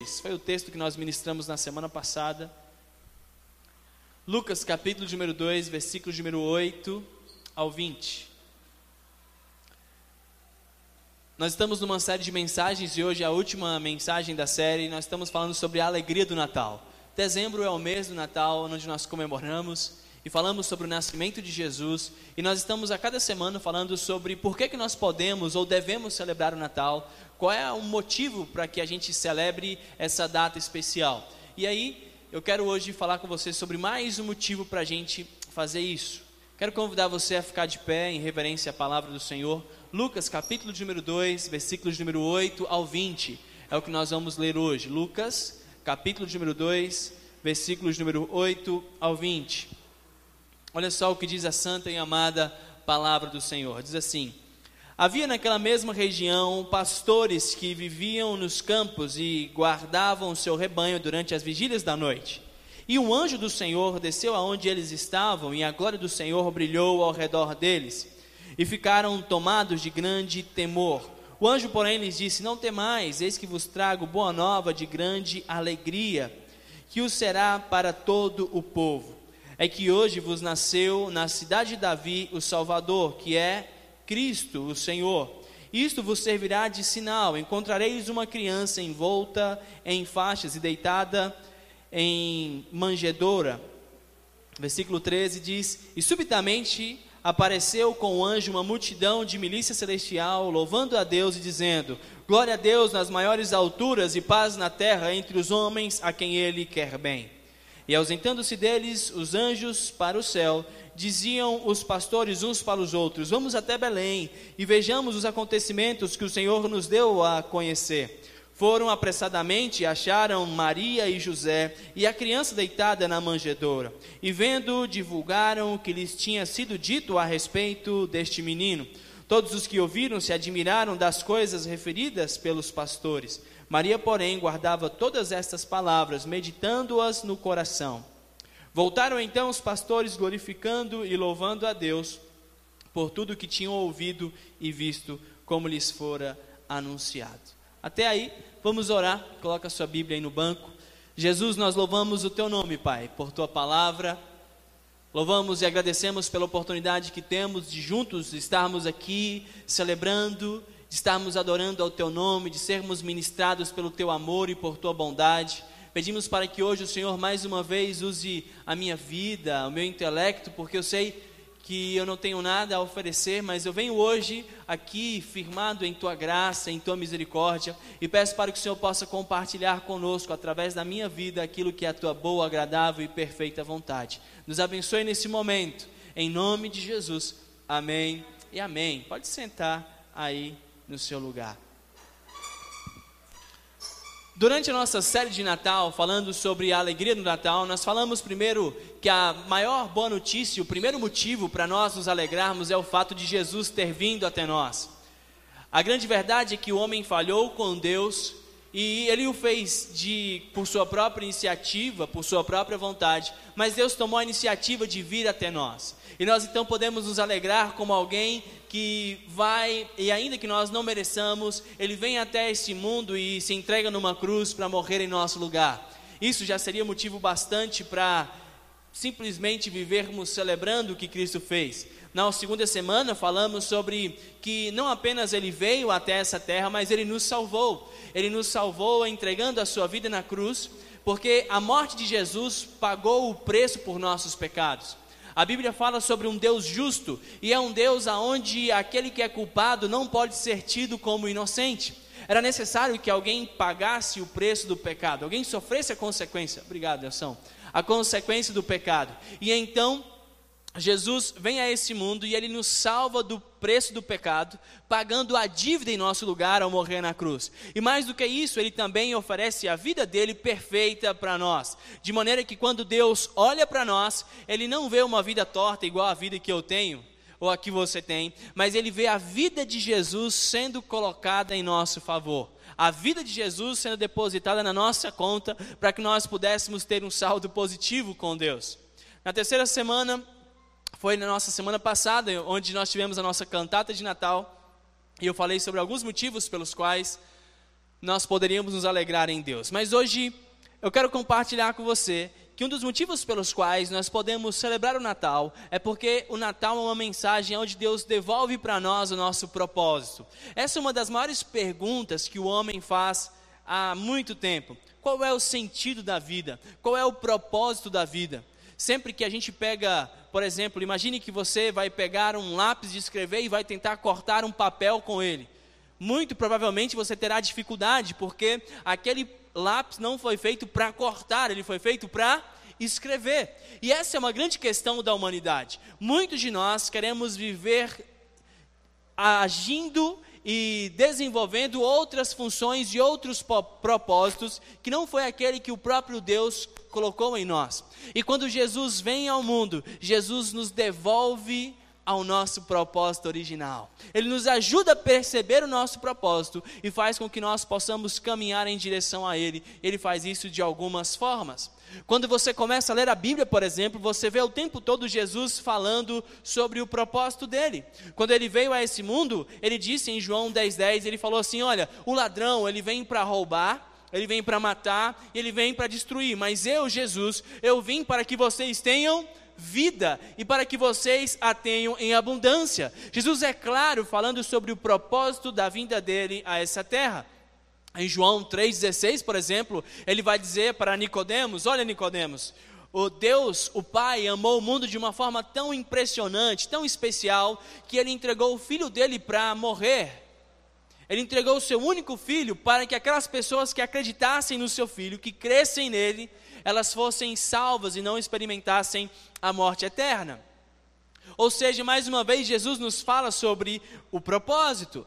Esse foi o texto que nós ministramos na semana passada. Lucas capítulo número 2, versículo número 8 ao 20. Nós estamos numa série de mensagens e hoje é a última mensagem da série. Nós estamos falando sobre a alegria do Natal. Dezembro é o mês do Natal, onde nós comemoramos e falamos sobre o nascimento de Jesus. E nós estamos a cada semana falando sobre por que, que nós podemos ou devemos celebrar o Natal, qual é o motivo para que a gente celebre essa data especial. E aí, eu quero hoje falar com você sobre mais um motivo para a gente fazer isso. Quero convidar você a ficar de pé em reverência à palavra do Senhor. Lucas, capítulo número 2, versículos número 8 ao 20. É o que nós vamos ler hoje. Lucas, capítulo número 2, versículos número 8 ao 20. Olha só o que diz a santa e amada palavra do Senhor. Diz assim: Havia naquela mesma região pastores que viviam nos campos e guardavam seu rebanho durante as vigílias da noite. E um anjo do Senhor desceu aonde eles estavam, e a glória do Senhor brilhou ao redor deles. E ficaram tomados de grande temor. O anjo, porém, lhes disse: Não temais, eis que vos trago boa nova de grande alegria, que o será para todo o povo. É que hoje vos nasceu na cidade de Davi o Salvador, que é Cristo, o Senhor. Isto vos servirá de sinal: encontrareis uma criança envolta em faixas e deitada em manjedoura. Versículo 13 diz: E subitamente apareceu com o anjo uma multidão de milícia celestial, louvando a Deus e dizendo: Glória a Deus nas maiores alturas e paz na terra entre os homens a quem ele quer bem. E ausentando-se deles os anjos para o céu, diziam os pastores uns para os outros: Vamos até Belém e vejamos os acontecimentos que o Senhor nos deu a conhecer. Foram apressadamente e acharam Maria e José e a criança deitada na manjedoura. E vendo, divulgaram o que lhes tinha sido dito a respeito deste menino. Todos os que ouviram se admiraram das coisas referidas pelos pastores. Maria, porém, guardava todas estas palavras, meditando-as no coração. Voltaram então os pastores glorificando e louvando a Deus por tudo que tinham ouvido e visto, como lhes fora anunciado. Até aí, vamos orar. Coloca a sua Bíblia aí no banco. Jesus, nós louvamos o teu nome, Pai, por tua palavra. Louvamos e agradecemos pela oportunidade que temos de juntos estarmos aqui celebrando, de estarmos adorando ao teu nome, de sermos ministrados pelo teu amor e por tua bondade. Pedimos para que hoje o Senhor mais uma vez use a minha vida, o meu intelecto, porque eu sei que eu não tenho nada a oferecer, mas eu venho hoje aqui firmado em tua graça, em tua misericórdia, e peço para que o Senhor possa compartilhar conosco, através da minha vida, aquilo que é a tua boa, agradável e perfeita vontade. Nos abençoe nesse momento, em nome de Jesus. Amém e amém. Pode sentar aí no seu lugar. Durante a nossa série de Natal, falando sobre a alegria do Natal, nós falamos primeiro que a maior boa notícia, o primeiro motivo para nós nos alegrarmos é o fato de Jesus ter vindo até nós. A grande verdade é que o homem falhou com Deus e ele o fez de por sua própria iniciativa, por sua própria vontade, mas Deus tomou a iniciativa de vir até nós. E nós então podemos nos alegrar como alguém que vai, e ainda que nós não mereçamos, ele vem até este mundo e se entrega numa cruz para morrer em nosso lugar. Isso já seria motivo bastante para simplesmente vivermos celebrando o que Cristo fez. Na segunda semana falamos sobre que não apenas ele veio até essa terra, mas ele nos salvou. Ele nos salvou entregando a sua vida na cruz, porque a morte de Jesus pagou o preço por nossos pecados. A Bíblia fala sobre um Deus justo e é um Deus aonde aquele que é culpado não pode ser tido como inocente. Era necessário que alguém pagasse o preço do pecado, alguém sofresse a consequência. Obrigado, Nelson. A consequência do pecado. E então Jesus vem a esse mundo e ele nos salva do preço do pecado, pagando a dívida em nosso lugar ao morrer na cruz. E mais do que isso, ele também oferece a vida dele perfeita para nós, de maneira que quando Deus olha para nós, ele não vê uma vida torta igual a vida que eu tenho ou a que você tem, mas ele vê a vida de Jesus sendo colocada em nosso favor. A vida de Jesus sendo depositada na nossa conta para que nós pudéssemos ter um saldo positivo com Deus. Na terceira semana, foi na nossa semana passada, onde nós tivemos a nossa cantata de Natal, e eu falei sobre alguns motivos pelos quais nós poderíamos nos alegrar em Deus. Mas hoje eu quero compartilhar com você que um dos motivos pelos quais nós podemos celebrar o Natal é porque o Natal é uma mensagem onde Deus devolve para nós o nosso propósito. Essa é uma das maiores perguntas que o homem faz há muito tempo. Qual é o sentido da vida? Qual é o propósito da vida? Sempre que a gente pega, por exemplo, imagine que você vai pegar um lápis de escrever e vai tentar cortar um papel com ele. Muito provavelmente você terá dificuldade, porque aquele lápis não foi feito para cortar, ele foi feito para escrever. E essa é uma grande questão da humanidade. Muitos de nós queremos viver agindo e desenvolvendo outras funções e outros propósitos que não foi aquele que o próprio Deus colocou em nós. E quando Jesus vem ao mundo, Jesus nos devolve ao nosso propósito original. Ele nos ajuda a perceber o nosso propósito e faz com que nós possamos caminhar em direção a Ele. Ele faz isso de algumas formas. Quando você começa a ler a Bíblia, por exemplo, você vê o tempo todo Jesus falando sobre o propósito dele. Quando ele veio a esse mundo, ele disse em João 10,10, 10, ele falou assim: Olha, o ladrão, ele vem para roubar, ele vem para matar, ele vem para destruir, mas eu, Jesus, eu vim para que vocês tenham vida e para que vocês a tenham em abundância. Jesus é claro falando sobre o propósito da vinda dele a essa terra. Em João 3:16, por exemplo, ele vai dizer para Nicodemos: "Olha Nicodemos, o Deus, o Pai, amou o mundo de uma forma tão impressionante, tão especial, que ele entregou o filho dele para morrer. Ele entregou o seu único filho para que aquelas pessoas que acreditassem no seu filho, que crescem nele, elas fossem salvas e não experimentassem a morte eterna. Ou seja, mais uma vez, Jesus nos fala sobre o propósito.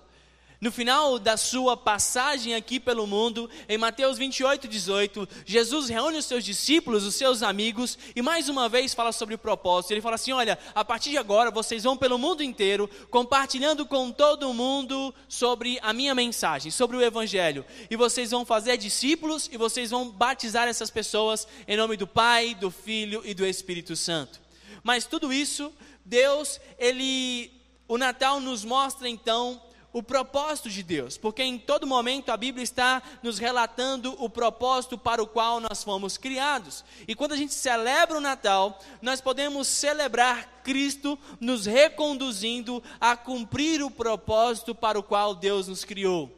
No final da sua passagem aqui pelo mundo, em Mateus 28, 18, Jesus reúne os seus discípulos, os seus amigos, e mais uma vez fala sobre o propósito. Ele fala assim: Olha, a partir de agora vocês vão pelo mundo inteiro, compartilhando com todo mundo sobre a minha mensagem, sobre o Evangelho. E vocês vão fazer discípulos e vocês vão batizar essas pessoas em nome do Pai, do Filho e do Espírito Santo. Mas tudo isso, Deus, ele. O Natal nos mostra então o propósito de Deus, porque em todo momento a Bíblia está nos relatando o propósito para o qual nós fomos criados. E quando a gente celebra o Natal, nós podemos celebrar Cristo nos reconduzindo a cumprir o propósito para o qual Deus nos criou.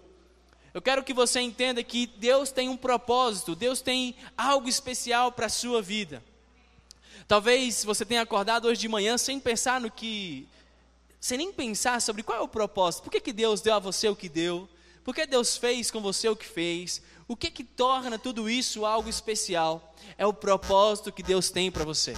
Eu quero que você entenda que Deus tem um propósito, Deus tem algo especial para a sua vida. Talvez você tenha acordado hoje de manhã sem pensar no que sem nem pensar sobre qual é o propósito, por que, que Deus deu a você o que deu, por que Deus fez com você o que fez, o que que torna tudo isso algo especial, é o propósito que Deus tem para você.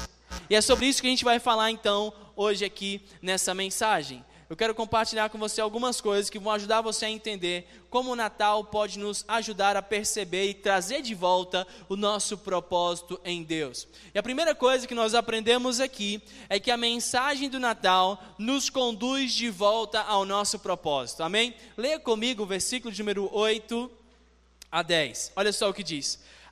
E é sobre isso que a gente vai falar então hoje aqui nessa mensagem eu quero compartilhar com você algumas coisas que vão ajudar você a entender como o Natal pode nos ajudar a perceber e trazer de volta o nosso propósito em Deus. E a primeira coisa que nós aprendemos aqui é que a mensagem do Natal nos conduz de volta ao nosso propósito. Amém? Leia comigo o versículo de número 8 a 10. Olha só o que diz.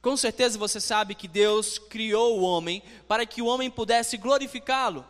Com certeza você sabe que Deus criou o homem para que o homem pudesse glorificá-lo.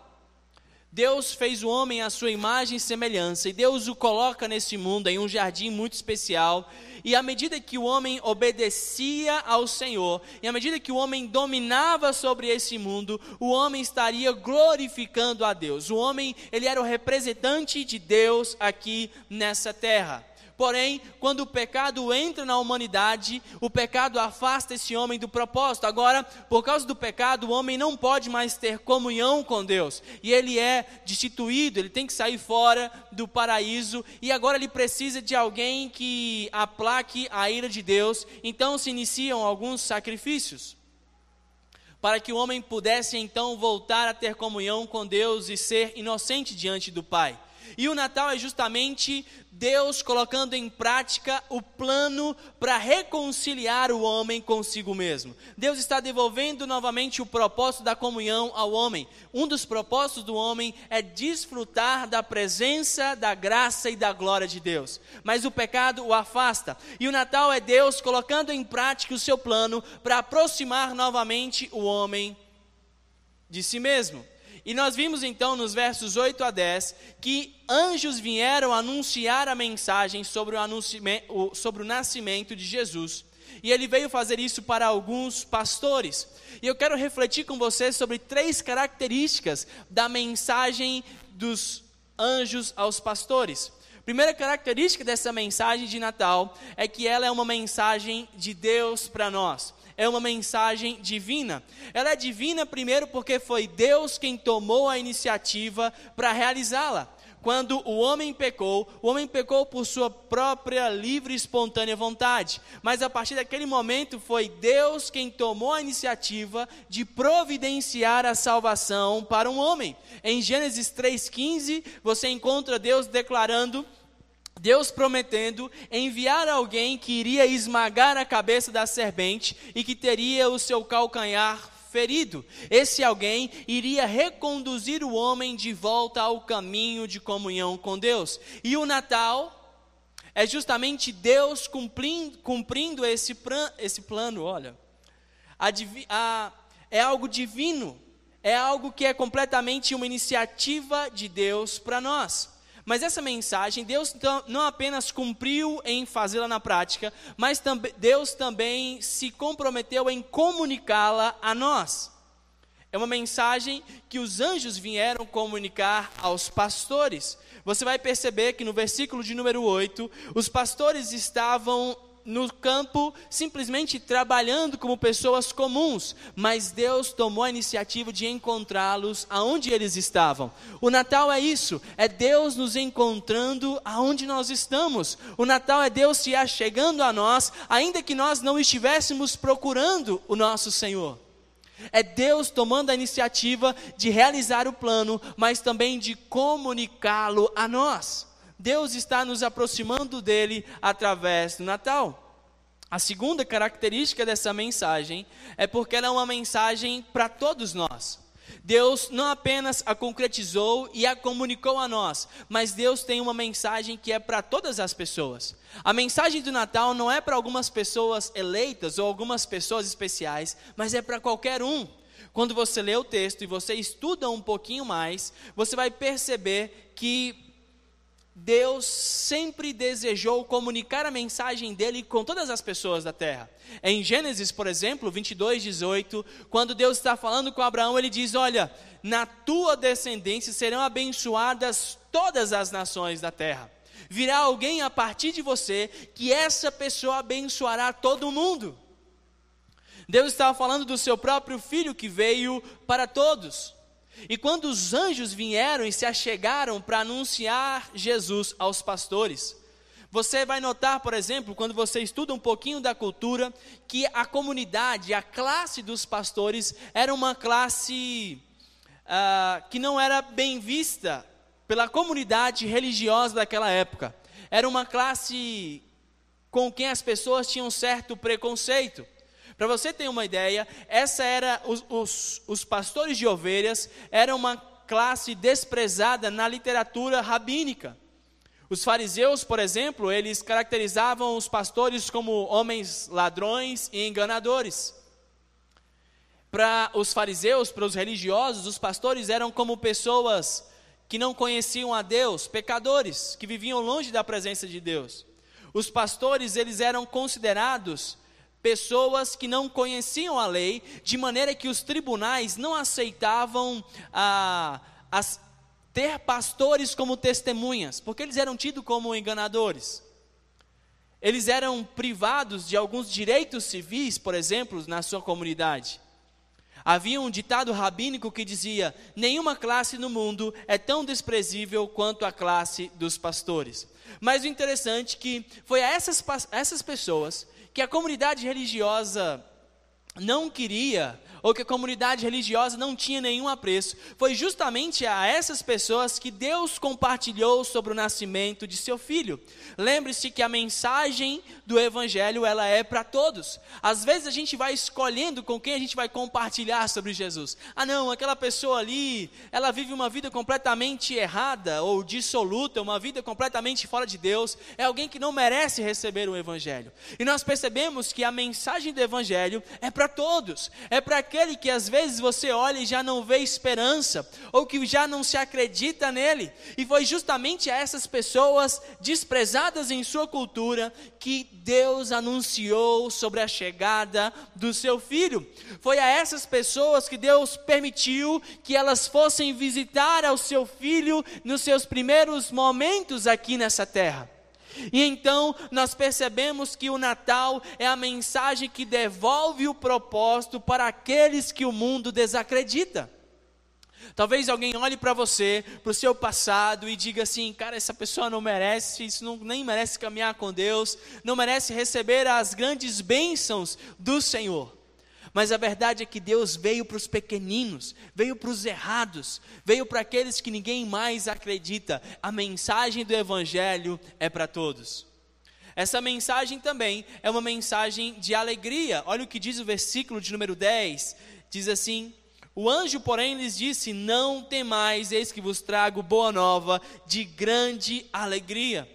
Deus fez o homem à sua imagem e semelhança, e Deus o coloca nesse mundo, em um jardim muito especial. E à medida que o homem obedecia ao Senhor, e à medida que o homem dominava sobre esse mundo, o homem estaria glorificando a Deus. O homem, ele era o representante de Deus aqui nessa terra. Porém, quando o pecado entra na humanidade, o pecado afasta esse homem do propósito. Agora, por causa do pecado, o homem não pode mais ter comunhão com Deus. E ele é destituído, ele tem que sair fora do paraíso. E agora ele precisa de alguém que aplaque a ira de Deus. Então se iniciam alguns sacrifícios para que o homem pudesse então voltar a ter comunhão com Deus e ser inocente diante do Pai. E o Natal é justamente Deus colocando em prática o plano para reconciliar o homem consigo mesmo. Deus está devolvendo novamente o propósito da comunhão ao homem. Um dos propósitos do homem é desfrutar da presença, da graça e da glória de Deus. Mas o pecado o afasta. E o Natal é Deus colocando em prática o seu plano para aproximar novamente o homem de si mesmo. E nós vimos então nos versos 8 a 10 que anjos vieram anunciar a mensagem sobre o, sobre o nascimento de Jesus. E ele veio fazer isso para alguns pastores. E eu quero refletir com vocês sobre três características da mensagem dos anjos aos pastores. Primeira característica dessa mensagem de Natal é que ela é uma mensagem de Deus para nós é uma mensagem divina. Ela é divina, primeiro, porque foi Deus quem tomou a iniciativa para realizá-la. Quando o homem pecou, o homem pecou por sua própria livre e espontânea vontade. Mas a partir daquele momento foi Deus quem tomou a iniciativa de providenciar a salvação para um homem. Em Gênesis 3,15, você encontra Deus declarando Deus prometendo enviar alguém que iria esmagar a cabeça da serpente e que teria o seu calcanhar ferido. Esse alguém iria reconduzir o homem de volta ao caminho de comunhão com Deus. E o Natal é justamente Deus cumprindo, cumprindo esse, esse plano. Olha, a, a, é algo divino, é algo que é completamente uma iniciativa de Deus para nós. Mas essa mensagem, Deus não apenas cumpriu em fazê-la na prática, mas Deus também se comprometeu em comunicá-la a nós. É uma mensagem que os anjos vieram comunicar aos pastores. Você vai perceber que no versículo de número 8, os pastores estavam no campo simplesmente trabalhando como pessoas comuns, mas Deus tomou a iniciativa de encontrá-los aonde eles estavam. O Natal é isso, é Deus nos encontrando aonde nós estamos. O Natal é Deus se achegando a nós, ainda que nós não estivéssemos procurando o nosso Senhor. É Deus tomando a iniciativa de realizar o plano, mas também de comunicá-lo a nós. Deus está nos aproximando dele através do Natal. A segunda característica dessa mensagem é porque ela é uma mensagem para todos nós. Deus não apenas a concretizou e a comunicou a nós, mas Deus tem uma mensagem que é para todas as pessoas. A mensagem do Natal não é para algumas pessoas eleitas ou algumas pessoas especiais, mas é para qualquer um. Quando você lê o texto e você estuda um pouquinho mais, você vai perceber que Deus sempre desejou comunicar a mensagem dele com todas as pessoas da terra. Em Gênesis, por exemplo, 22, 18, quando Deus está falando com Abraão, ele diz: Olha, na tua descendência serão abençoadas todas as nações da terra. Virá alguém a partir de você que essa pessoa abençoará todo mundo. Deus estava falando do seu próprio filho que veio para todos. E quando os anjos vieram e se achegaram para anunciar Jesus aos pastores, você vai notar, por exemplo, quando você estuda um pouquinho da cultura, que a comunidade, a classe dos pastores, era uma classe uh, que não era bem vista pela comunidade religiosa daquela época. Era uma classe com quem as pessoas tinham certo preconceito. Para você ter uma ideia, essa era os, os, os pastores de ovelhas era uma classe desprezada na literatura rabínica. Os fariseus, por exemplo, eles caracterizavam os pastores como homens ladrões e enganadores. Para os fariseus, para os religiosos, os pastores eram como pessoas que não conheciam a Deus, pecadores, que viviam longe da presença de Deus. Os pastores, eles eram considerados pessoas que não conheciam a lei, de maneira que os tribunais não aceitavam ah, as, ter pastores como testemunhas, porque eles eram tidos como enganadores. Eles eram privados de alguns direitos civis, por exemplo, na sua comunidade. Havia um ditado rabínico que dizia: nenhuma classe no mundo é tão desprezível quanto a classe dos pastores. Mas o interessante é que foi a essas, essas pessoas que a comunidade religiosa não queria ou que a comunidade religiosa não tinha nenhum apreço. Foi justamente a essas pessoas que Deus compartilhou sobre o nascimento de seu filho. Lembre-se que a mensagem do evangelho ela é para todos. Às vezes a gente vai escolhendo com quem a gente vai compartilhar sobre Jesus. Ah, não, aquela pessoa ali, ela vive uma vida completamente errada ou dissoluta, uma vida completamente fora de Deus. É alguém que não merece receber o evangelho. E nós percebemos que a mensagem do evangelho é para todos. É para aquele que às vezes você olha e já não vê esperança, ou que já não se acredita nele. E foi justamente a essas pessoas desprezadas em sua cultura que Deus anunciou sobre a chegada do seu filho. Foi a essas pessoas que Deus permitiu que elas fossem visitar ao seu filho nos seus primeiros momentos aqui nessa terra. E então nós percebemos que o Natal é a mensagem que devolve o propósito para aqueles que o mundo desacredita. Talvez alguém olhe para você, para o seu passado e diga assim: cara, essa pessoa não merece, isso não, nem merece caminhar com Deus, não merece receber as grandes bênçãos do Senhor. Mas a verdade é que Deus veio para os pequeninos, veio para os errados, veio para aqueles que ninguém mais acredita. A mensagem do Evangelho é para todos. Essa mensagem também é uma mensagem de alegria. Olha o que diz o versículo de número 10: diz assim: O anjo, porém, lhes disse: Não temais, eis que vos trago boa nova de grande alegria.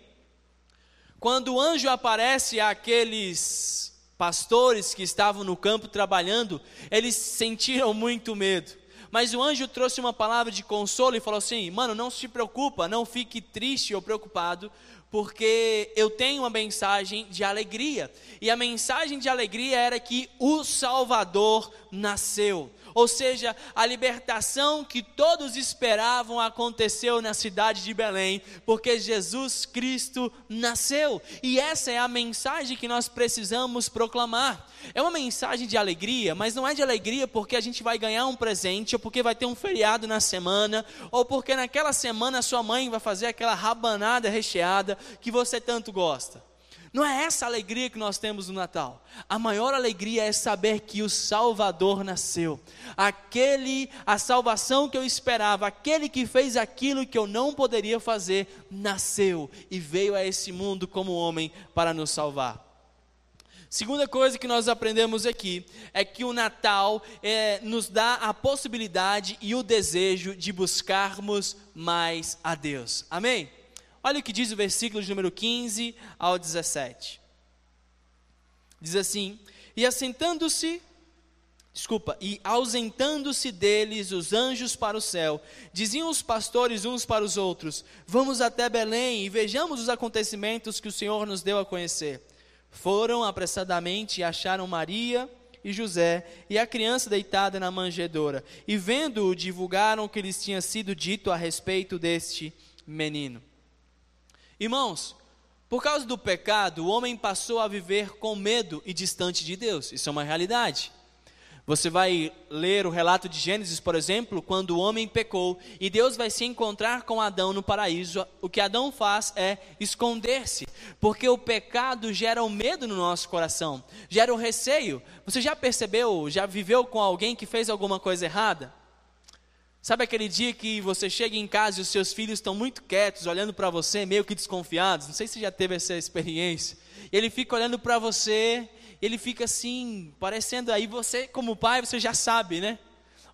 Quando o anjo aparece àqueles pastores que estavam no campo trabalhando, eles sentiram muito medo. Mas o anjo trouxe uma palavra de consolo e falou assim: Mano, não se preocupa, não fique triste ou preocupado, porque eu tenho uma mensagem de alegria. E a mensagem de alegria era que o Salvador nasceu ou seja, a libertação que todos esperavam aconteceu na cidade de Belém, porque Jesus Cristo nasceu, e essa é a mensagem que nós precisamos proclamar. É uma mensagem de alegria, mas não é de alegria porque a gente vai ganhar um presente, ou porque vai ter um feriado na semana, ou porque naquela semana sua mãe vai fazer aquela rabanada recheada que você tanto gosta. Não é essa alegria que nós temos no Natal. A maior alegria é saber que o Salvador nasceu. Aquele, a salvação que eu esperava, aquele que fez aquilo que eu não poderia fazer, nasceu e veio a esse mundo como homem para nos salvar. Segunda coisa que nós aprendemos aqui é que o Natal é, nos dá a possibilidade e o desejo de buscarmos mais a Deus. Amém? Olha o que diz o versículo de número 15 ao 17. Diz assim: E assentando-se, desculpa, e ausentando-se deles os anjos para o céu, diziam os pastores uns para os outros: Vamos até Belém e vejamos os acontecimentos que o Senhor nos deu a conhecer. Foram apressadamente e acharam Maria e José e a criança deitada na manjedoura, e vendo-o, divulgaram o que lhes tinha sido dito a respeito deste menino. Irmãos, por causa do pecado, o homem passou a viver com medo e distante de Deus. Isso é uma realidade. Você vai ler o relato de Gênesis, por exemplo, quando o homem pecou e Deus vai se encontrar com Adão no paraíso. O que Adão faz é esconder-se, porque o pecado gera o medo no nosso coração, gera o receio. Você já percebeu, já viveu com alguém que fez alguma coisa errada? Sabe aquele dia que você chega em casa e os seus filhos estão muito quietos, olhando para você, meio que desconfiados? Não sei se já teve essa experiência. Ele fica olhando para você, ele fica assim, parecendo aí você, como pai, você já sabe, né?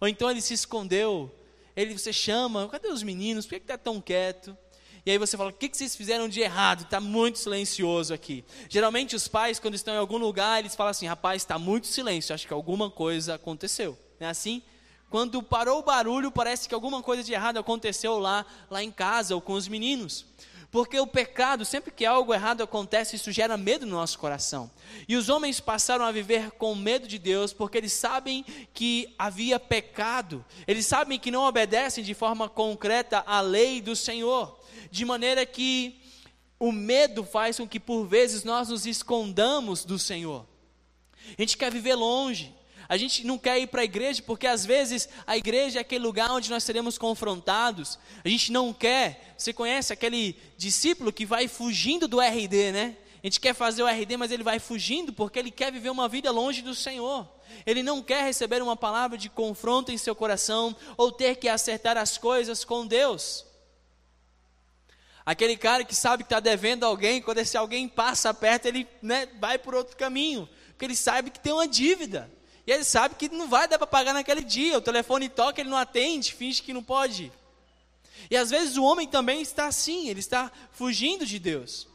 Ou então ele se escondeu, ele você chama, cadê os meninos? Por que está tão quieto? E aí você fala, o que, que vocês fizeram de errado? Está muito silencioso aqui. Geralmente os pais, quando estão em algum lugar, eles falam assim, rapaz, está muito silêncio, acho que alguma coisa aconteceu. Não é assim? Quando parou o barulho, parece que alguma coisa de errado aconteceu lá, lá em casa ou com os meninos. Porque o pecado, sempre que algo errado acontece, isso gera medo no nosso coração. E os homens passaram a viver com medo de Deus, porque eles sabem que havia pecado. Eles sabem que não obedecem de forma concreta à lei do Senhor. De maneira que o medo faz com que por vezes nós nos escondamos do Senhor. A gente quer viver longe. A gente não quer ir para a igreja porque às vezes a igreja é aquele lugar onde nós seremos confrontados. A gente não quer. Você conhece aquele discípulo que vai fugindo do RD, né? A gente quer fazer o RD, mas ele vai fugindo porque ele quer viver uma vida longe do Senhor. Ele não quer receber uma palavra de confronto em seu coração ou ter que acertar as coisas com Deus. Aquele cara que sabe que está devendo alguém, quando esse alguém passa perto, ele né, vai por outro caminho, porque ele sabe que tem uma dívida. E ele sabe que não vai dar para pagar naquele dia. O telefone toca, ele não atende, finge que não pode. E às vezes o homem também está assim, ele está fugindo de Deus.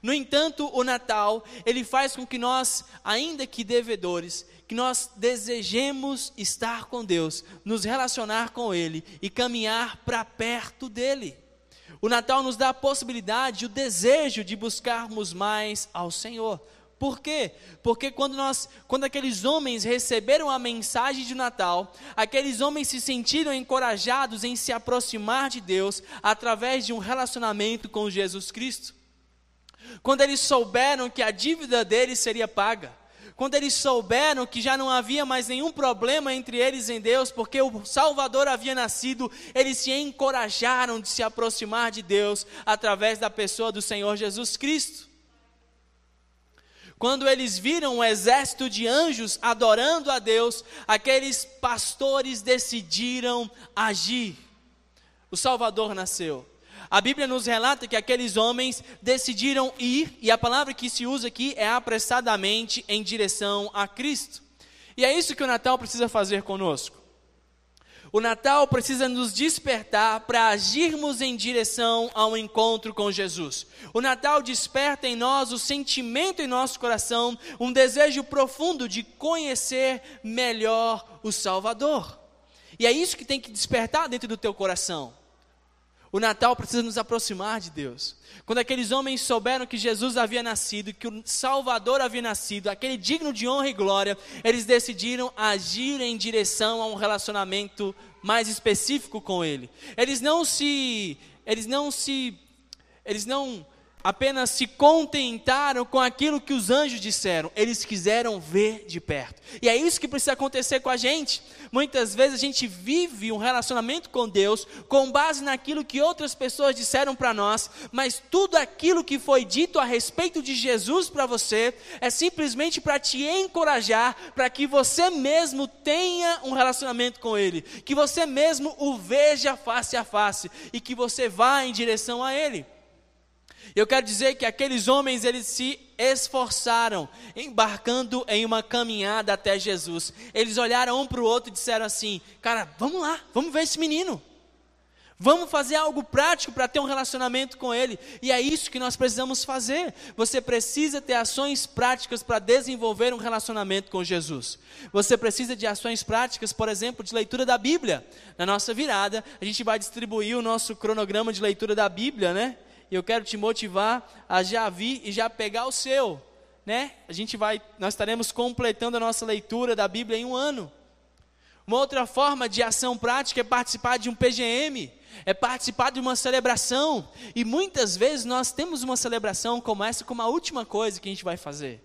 No entanto, o Natal, ele faz com que nós, ainda que devedores, que nós desejemos estar com Deus, nos relacionar com Ele e caminhar para perto dEle. O Natal nos dá a possibilidade, o desejo de buscarmos mais ao Senhor. Por quê? Porque quando nós, quando aqueles homens receberam a mensagem de Natal, aqueles homens se sentiram encorajados em se aproximar de Deus através de um relacionamento com Jesus Cristo. Quando eles souberam que a dívida deles seria paga, quando eles souberam que já não havia mais nenhum problema entre eles em Deus, porque o Salvador havia nascido, eles se encorajaram de se aproximar de Deus através da pessoa do Senhor Jesus Cristo. Quando eles viram um exército de anjos adorando a Deus, aqueles pastores decidiram agir. O Salvador nasceu. A Bíblia nos relata que aqueles homens decidiram ir, e a palavra que se usa aqui é apressadamente em direção a Cristo. E é isso que o Natal precisa fazer conosco. O Natal precisa nos despertar para agirmos em direção ao encontro com Jesus. O Natal desperta em nós o sentimento em nosso coração, um desejo profundo de conhecer melhor o Salvador. E é isso que tem que despertar dentro do teu coração. O Natal precisa nos aproximar de Deus. Quando aqueles homens souberam que Jesus havia nascido, que o Salvador havia nascido, aquele digno de honra e glória, eles decidiram agir em direção a um relacionamento mais específico com Ele. Eles não se, eles não se, eles não apenas se contentaram com aquilo que os anjos disseram, eles quiseram ver de perto. E é isso que precisa acontecer com a gente. Muitas vezes a gente vive um relacionamento com Deus com base naquilo que outras pessoas disseram para nós, mas tudo aquilo que foi dito a respeito de Jesus para você é simplesmente para te encorajar para que você mesmo tenha um relacionamento com Ele, que você mesmo o veja face a face e que você vá em direção a Ele. Eu quero dizer que aqueles homens eles se esforçaram, embarcando em uma caminhada até Jesus. Eles olharam um para o outro e disseram assim: Cara, vamos lá, vamos ver esse menino. Vamos fazer algo prático para ter um relacionamento com Ele. E é isso que nós precisamos fazer. Você precisa ter ações práticas para desenvolver um relacionamento com Jesus. Você precisa de ações práticas, por exemplo, de leitura da Bíblia. Na nossa virada, a gente vai distribuir o nosso cronograma de leitura da Bíblia, né? E eu quero te motivar a já vir e já pegar o seu, né? A gente vai, nós estaremos completando a nossa leitura da Bíblia em um ano. Uma outra forma de ação prática é participar de um PGM, é participar de uma celebração. E muitas vezes nós temos uma celebração como essa como a última coisa que a gente vai fazer.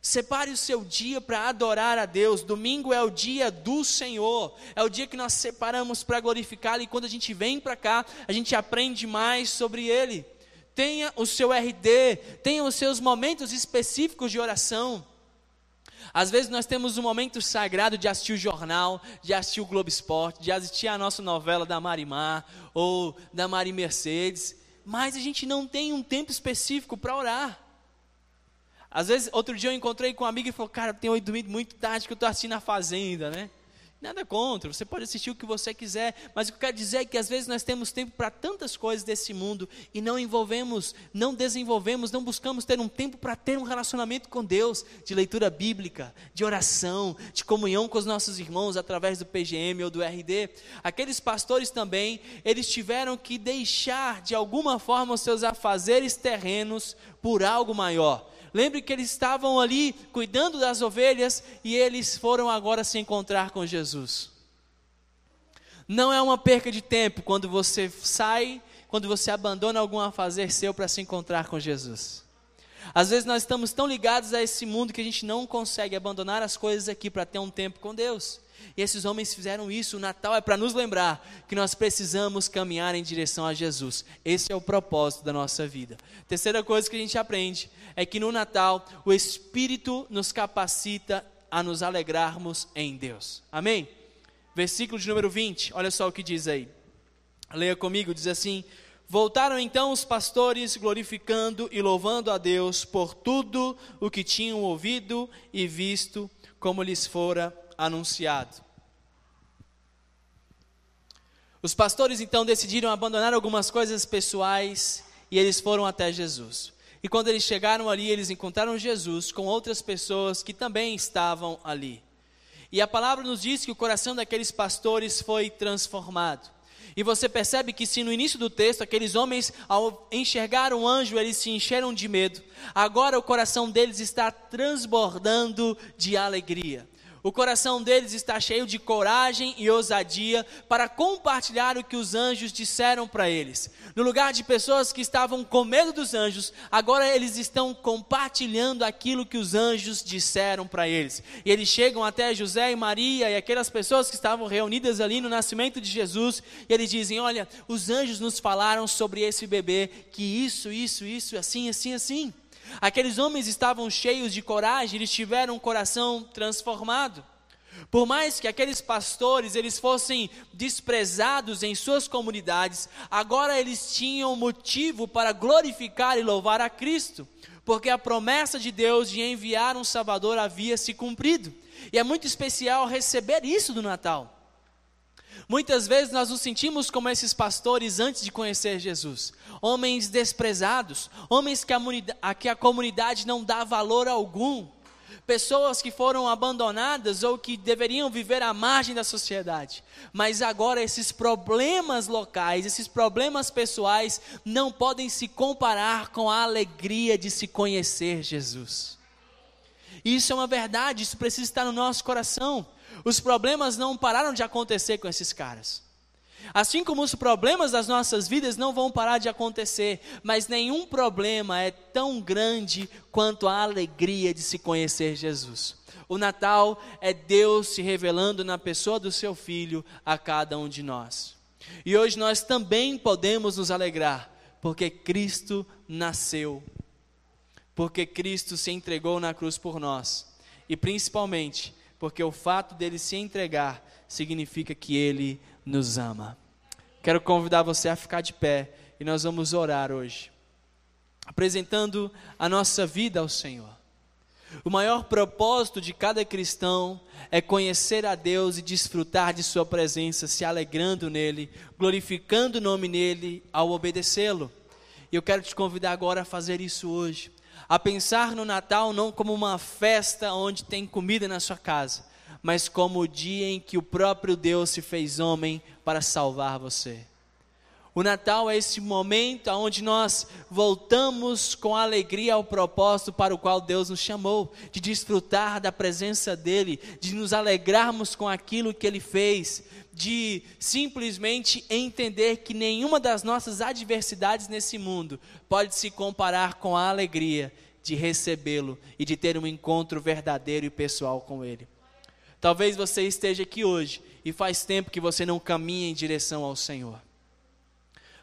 Separe o seu dia para adorar a Deus. Domingo é o dia do Senhor. É o dia que nós separamos para glorificá-lo. E quando a gente vem para cá, a gente aprende mais sobre Ele tenha o seu RD, tenha os seus momentos específicos de oração. Às vezes nós temos um momento sagrado de assistir o jornal, de assistir o Globo Esporte, de assistir a nossa novela da Marimar ou da Mari Mercedes, mas a gente não tem um tempo específico para orar. Às vezes, outro dia eu encontrei com um amigo e falou: Cara, tenho dormido muito tarde que eu estou assistindo a Fazenda, né? Nada contra, você pode assistir o que você quiser, mas o que eu quero dizer é que às vezes nós temos tempo para tantas coisas desse mundo e não envolvemos, não desenvolvemos, não buscamos ter um tempo para ter um relacionamento com Deus, de leitura bíblica, de oração, de comunhão com os nossos irmãos através do PGM ou do RD. Aqueles pastores também, eles tiveram que deixar de alguma forma os seus afazeres terrenos por algo maior. Lembre que eles estavam ali cuidando das ovelhas e eles foram agora se encontrar com Jesus. Não é uma perca de tempo quando você sai, quando você abandona algum a fazer seu para se encontrar com Jesus. Às vezes nós estamos tão ligados a esse mundo que a gente não consegue abandonar as coisas aqui para ter um tempo com Deus. E esses homens fizeram isso. O Natal é para nos lembrar que nós precisamos caminhar em direção a Jesus. Esse é o propósito da nossa vida. Terceira coisa que a gente aprende é que no Natal o Espírito nos capacita a nos alegrarmos em Deus. Amém? Versículo de número 20, olha só o que diz aí. Leia comigo, diz assim: Voltaram então os pastores, glorificando e louvando a Deus por tudo o que tinham ouvido e visto, como lhes fora anunciado. Os pastores então decidiram abandonar algumas coisas pessoais e eles foram até Jesus. E quando eles chegaram ali, eles encontraram Jesus com outras pessoas que também estavam ali. E a palavra nos diz que o coração daqueles pastores foi transformado. E você percebe que se no início do texto aqueles homens, ao enxergar um anjo, eles se encheram de medo, agora o coração deles está transbordando de alegria. O coração deles está cheio de coragem e ousadia para compartilhar o que os anjos disseram para eles. No lugar de pessoas que estavam com medo dos anjos, agora eles estão compartilhando aquilo que os anjos disseram para eles. E eles chegam até José e Maria e aquelas pessoas que estavam reunidas ali no nascimento de Jesus, e eles dizem: Olha, os anjos nos falaram sobre esse bebê, que isso, isso, isso, assim, assim, assim. Aqueles homens estavam cheios de coragem, eles tiveram um coração transformado. Por mais que aqueles pastores eles fossem desprezados em suas comunidades, agora eles tinham motivo para glorificar e louvar a Cristo, porque a promessa de Deus de enviar um Salvador havia se cumprido. E é muito especial receber isso do Natal. Muitas vezes nós nos sentimos como esses pastores antes de conhecer Jesus, homens desprezados, homens que a, a, que a comunidade não dá valor algum, pessoas que foram abandonadas ou que deveriam viver à margem da sociedade. Mas agora esses problemas locais, esses problemas pessoais, não podem se comparar com a alegria de se conhecer Jesus. Isso é uma verdade, isso precisa estar no nosso coração. Os problemas não pararam de acontecer com esses caras. Assim como os problemas das nossas vidas não vão parar de acontecer, mas nenhum problema é tão grande quanto a alegria de se conhecer Jesus. O Natal é Deus se revelando na pessoa do seu filho a cada um de nós. E hoje nós também podemos nos alegrar, porque Cristo nasceu, porque Cristo se entregou na cruz por nós, e principalmente porque o fato dele se entregar significa que ele nos ama. Quero convidar você a ficar de pé e nós vamos orar hoje, apresentando a nossa vida ao Senhor. O maior propósito de cada cristão é conhecer a Deus e desfrutar de Sua presença, se alegrando nele, glorificando o nome nele ao obedecê-lo. E eu quero te convidar agora a fazer isso hoje a pensar no Natal não como uma festa onde tem comida na sua casa, mas como o dia em que o próprio Deus se fez homem para salvar você. O Natal é esse momento onde nós voltamos com alegria ao propósito para o qual Deus nos chamou, de desfrutar da presença dEle, de nos alegrarmos com aquilo que Ele fez, de simplesmente entender que nenhuma das nossas adversidades nesse mundo pode se comparar com a alegria de recebê-lo e de ter um encontro verdadeiro e pessoal com Ele. Talvez você esteja aqui hoje e faz tempo que você não caminha em direção ao Senhor.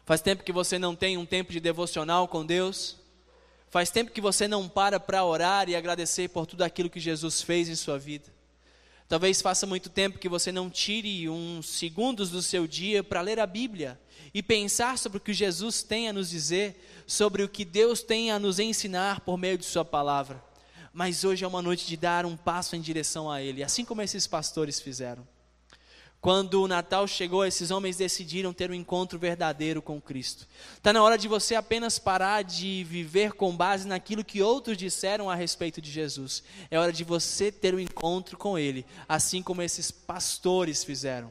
Faz tempo que você não tem um tempo de devocional com Deus. Faz tempo que você não para para orar e agradecer por tudo aquilo que Jesus fez em sua vida. Talvez faça muito tempo que você não tire uns segundos do seu dia para ler a Bíblia e pensar sobre o que Jesus tem a nos dizer, sobre o que Deus tem a nos ensinar por meio de Sua palavra. Mas hoje é uma noite de dar um passo em direção a Ele, assim como esses pastores fizeram. Quando o Natal chegou, esses homens decidiram ter um encontro verdadeiro com Cristo. Está na hora de você apenas parar de viver com base naquilo que outros disseram a respeito de Jesus. É hora de você ter um encontro com Ele, assim como esses pastores fizeram.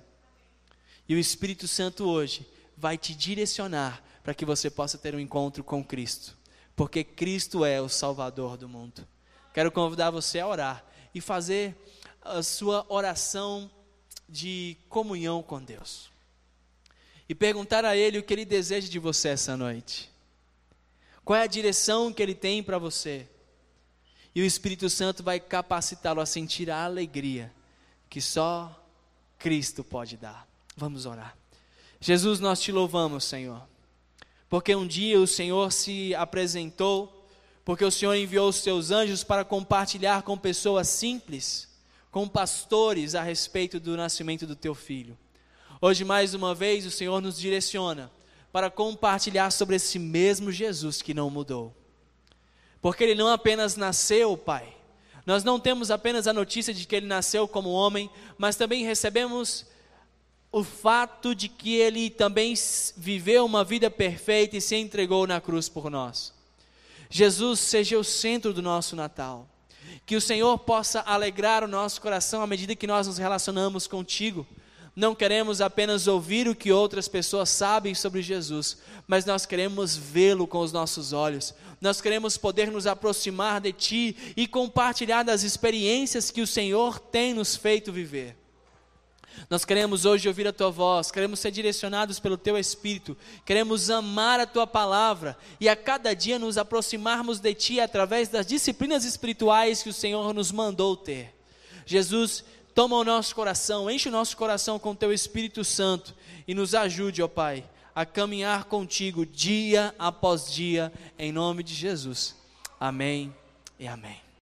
E o Espírito Santo hoje vai te direcionar para que você possa ter um encontro com Cristo, porque Cristo é o Salvador do mundo. Quero convidar você a orar e fazer a sua oração de comunhão com Deus. E perguntar a Ele o que Ele deseja de você essa noite. Qual é a direção que Ele tem para você? E o Espírito Santo vai capacitá-lo a sentir a alegria que só Cristo pode dar. Vamos orar. Jesus, nós te louvamos, Senhor, porque um dia o Senhor se apresentou, porque o Senhor enviou os seus anjos para compartilhar com pessoas simples, com pastores a respeito do nascimento do teu filho. Hoje, mais uma vez, o Senhor nos direciona para compartilhar sobre esse mesmo Jesus que não mudou. Porque ele não apenas nasceu, Pai. Nós não temos apenas a notícia de que ele nasceu como homem, mas também recebemos o fato de que ele também viveu uma vida perfeita e se entregou na cruz por nós. Jesus seja o centro do nosso Natal. Que o Senhor possa alegrar o nosso coração à medida que nós nos relacionamos contigo. Não queremos apenas ouvir o que outras pessoas sabem sobre Jesus, mas nós queremos vê-lo com os nossos olhos. Nós queremos poder nos aproximar de Ti e compartilhar das experiências que o Senhor tem nos feito viver. Nós queremos hoje ouvir a tua voz, queremos ser direcionados pelo teu espírito, queremos amar a tua palavra e a cada dia nos aproximarmos de ti através das disciplinas espirituais que o Senhor nos mandou ter. Jesus, toma o nosso coração, enche o nosso coração com o teu Espírito Santo e nos ajude, ó Pai, a caminhar contigo dia após dia, em nome de Jesus. Amém e amém.